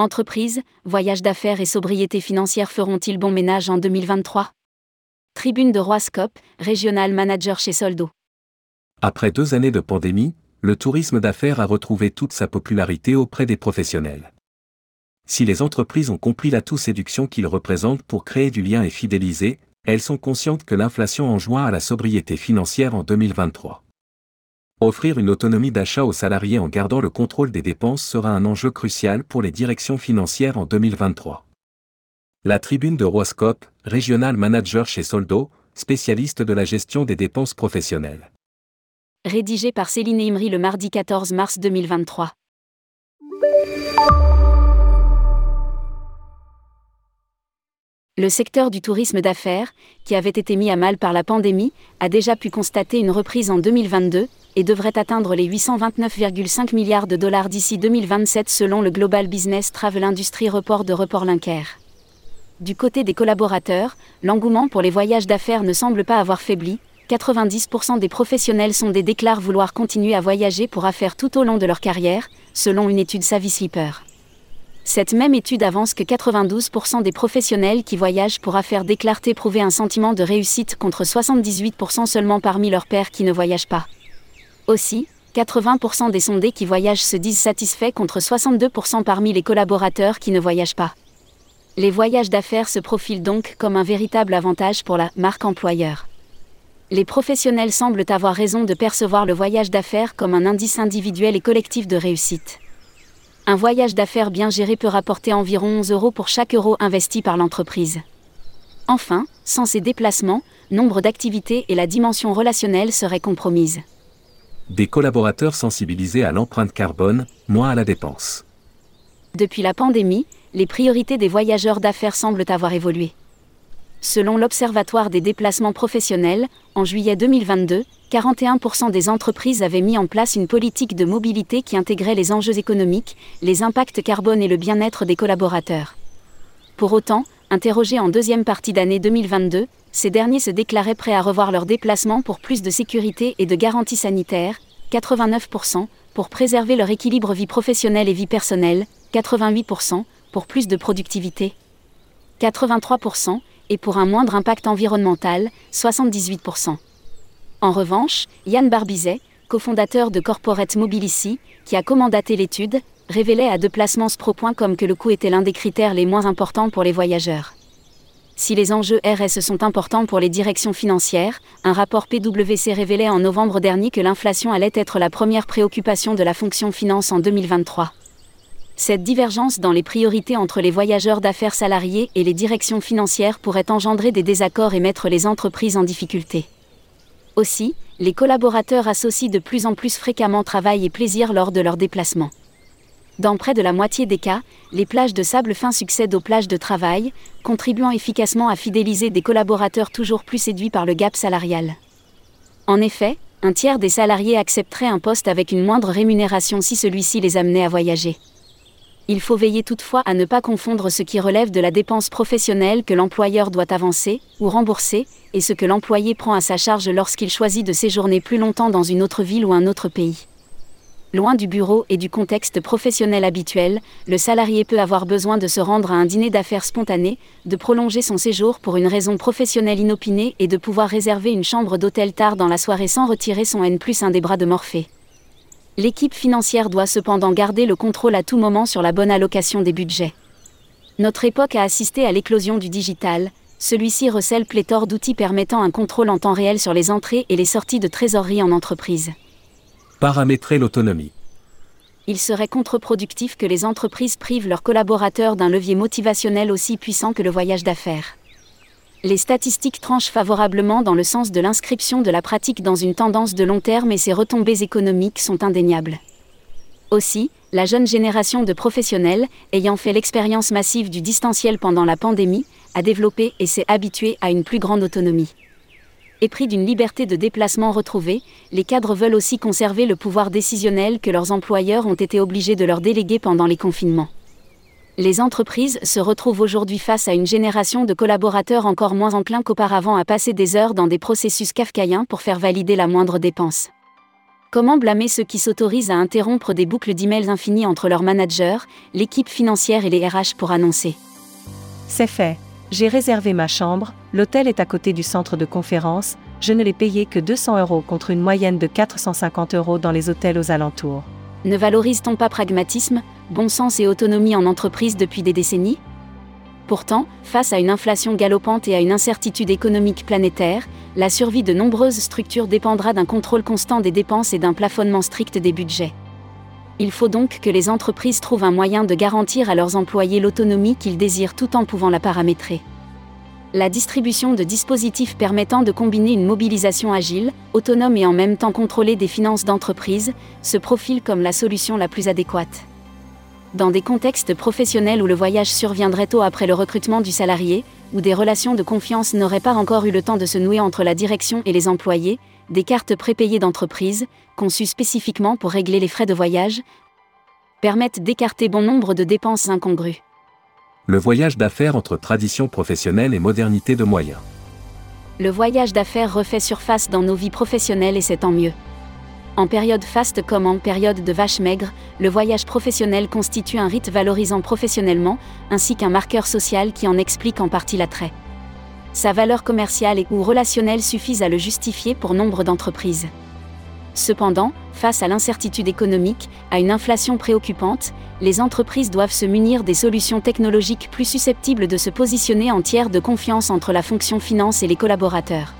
Entreprise, voyage d'affaires et sobriété financière feront-ils bon ménage en 2023 Tribune de Roiscope, régional manager chez Soldo. Après deux années de pandémie, le tourisme d'affaires a retrouvé toute sa popularité auprès des professionnels. Si les entreprises ont compris l'atout séduction qu'il représente pour créer du lien et fidéliser, elles sont conscientes que l'inflation enjoint à la sobriété financière en 2023. Offrir une autonomie d'achat aux salariés en gardant le contrôle des dépenses sera un enjeu crucial pour les directions financières en 2023. La tribune de Roiscope, régional manager chez Soldo, spécialiste de la gestion des dépenses professionnelles. Rédigé par Céline Imri le mardi 14 mars 2023. Le secteur du tourisme d'affaires, qui avait été mis à mal par la pandémie, a déjà pu constater une reprise en 2022 et devrait atteindre les 829,5 milliards de dollars d'ici 2027 selon le Global Business Travel Industry Report de Report Linker. Du côté des collaborateurs, l'engouement pour les voyages d'affaires ne semble pas avoir faibli. 90% des professionnels sont des déclarent vouloir continuer à voyager pour affaires tout au long de leur carrière, selon une étude Savvy Sleeper. Cette même étude avance que 92% des professionnels qui voyagent pour affaires déclarent éprouver un sentiment de réussite contre 78% seulement parmi leurs pairs qui ne voyagent pas. Aussi, 80% des sondés qui voyagent se disent satisfaits contre 62% parmi les collaborateurs qui ne voyagent pas. Les voyages d'affaires se profilent donc comme un véritable avantage pour la marque employeur. Les professionnels semblent avoir raison de percevoir le voyage d'affaires comme un indice individuel et collectif de réussite. Un voyage d'affaires bien géré peut rapporter environ 11 euros pour chaque euro investi par l'entreprise. Enfin, sans ces déplacements, nombre d'activités et la dimension relationnelle seraient compromises. Des collaborateurs sensibilisés à l'empreinte carbone, moins à la dépense. Depuis la pandémie, les priorités des voyageurs d'affaires semblent avoir évolué. Selon l'Observatoire des déplacements professionnels, en juillet 2022, 41% des entreprises avaient mis en place une politique de mobilité qui intégrait les enjeux économiques, les impacts carbone et le bien-être des collaborateurs. Pour autant, interrogés en deuxième partie d'année 2022, ces derniers se déclaraient prêts à revoir leurs déplacements pour plus de sécurité et de garanties sanitaires, 89%, pour préserver leur équilibre vie professionnelle et vie personnelle, 88%, pour plus de productivité, 83%, et pour un moindre impact environnemental, 78%. En revanche, Yann Barbizet, cofondateur de Corporate Mobilicy, qui a commandaté l'étude, révélait à deplacementsPro.com que le coût était l'un des critères les moins importants pour les voyageurs. Si les enjeux RSE sont importants pour les directions financières, un rapport PwC révélait en novembre dernier que l'inflation allait être la première préoccupation de la fonction finance en 2023. Cette divergence dans les priorités entre les voyageurs d'affaires salariés et les directions financières pourrait engendrer des désaccords et mettre les entreprises en difficulté. Aussi, les collaborateurs associent de plus en plus fréquemment travail et plaisir lors de leurs déplacements. Dans près de la moitié des cas, les plages de sable fin succèdent aux plages de travail, contribuant efficacement à fidéliser des collaborateurs toujours plus séduits par le gap salarial. En effet, un tiers des salariés accepteraient un poste avec une moindre rémunération si celui-ci les amenait à voyager. Il faut veiller toutefois à ne pas confondre ce qui relève de la dépense professionnelle que l'employeur doit avancer ou rembourser, et ce que l'employé prend à sa charge lorsqu'il choisit de séjourner plus longtemps dans une autre ville ou un autre pays. Loin du bureau et du contexte professionnel habituel, le salarié peut avoir besoin de se rendre à un dîner d'affaires spontané, de prolonger son séjour pour une raison professionnelle inopinée et de pouvoir réserver une chambre d'hôtel tard dans la soirée sans retirer son N plus un des bras de Morphée. L'équipe financière doit cependant garder le contrôle à tout moment sur la bonne allocation des budgets. Notre époque a assisté à l'éclosion du digital, celui-ci recèle pléthore d'outils permettant un contrôle en temps réel sur les entrées et les sorties de trésorerie en entreprise. Paramétrer l'autonomie. Il serait contre-productif que les entreprises privent leurs collaborateurs d'un levier motivationnel aussi puissant que le voyage d'affaires les statistiques tranchent favorablement dans le sens de l'inscription de la pratique dans une tendance de long terme et ses retombées économiques sont indéniables. Aussi, la jeune génération de professionnels, ayant fait l'expérience massive du distanciel pendant la pandémie, a développé et s'est habituée à une plus grande autonomie. Épris d'une liberté de déplacement retrouvée, les cadres veulent aussi conserver le pouvoir décisionnel que leurs employeurs ont été obligés de leur déléguer pendant les confinements les entreprises se retrouvent aujourd'hui face à une génération de collaborateurs encore moins enclins qu'auparavant à passer des heures dans des processus kafkaïens pour faire valider la moindre dépense. Comment blâmer ceux qui s'autorisent à interrompre des boucles d'emails infinies entre leurs managers, l'équipe financière et les RH pour annoncer? C'est fait. J'ai réservé ma chambre, l'hôtel est à côté du centre de conférence, je ne l'ai payé que 200 euros contre une moyenne de 450 euros dans les hôtels aux alentours. Ne valorise-t-on pas pragmatisme, bon sens et autonomie en entreprise depuis des décennies Pourtant, face à une inflation galopante et à une incertitude économique planétaire, la survie de nombreuses structures dépendra d'un contrôle constant des dépenses et d'un plafonnement strict des budgets. Il faut donc que les entreprises trouvent un moyen de garantir à leurs employés l'autonomie qu'ils désirent tout en pouvant la paramétrer. La distribution de dispositifs permettant de combiner une mobilisation agile, autonome et en même temps contrôlée des finances d'entreprise se profile comme la solution la plus adéquate. Dans des contextes professionnels où le voyage surviendrait tôt après le recrutement du salarié, où des relations de confiance n'auraient pas encore eu le temps de se nouer entre la direction et les employés, des cartes prépayées d'entreprise, conçues spécifiquement pour régler les frais de voyage, permettent d'écarter bon nombre de dépenses incongrues. Le voyage d'affaires entre tradition professionnelle et modernité de moyens. Le voyage d'affaires refait surface dans nos vies professionnelles et c'est tant mieux. En période faste comme en période de vache maigre, le voyage professionnel constitue un rite valorisant professionnellement, ainsi qu'un marqueur social qui en explique en partie l'attrait. Sa valeur commerciale et ou relationnelle suffisent à le justifier pour nombre d'entreprises. Cependant, face à l'incertitude économique, à une inflation préoccupante, les entreprises doivent se munir des solutions technologiques plus susceptibles de se positionner en tiers de confiance entre la fonction finance et les collaborateurs.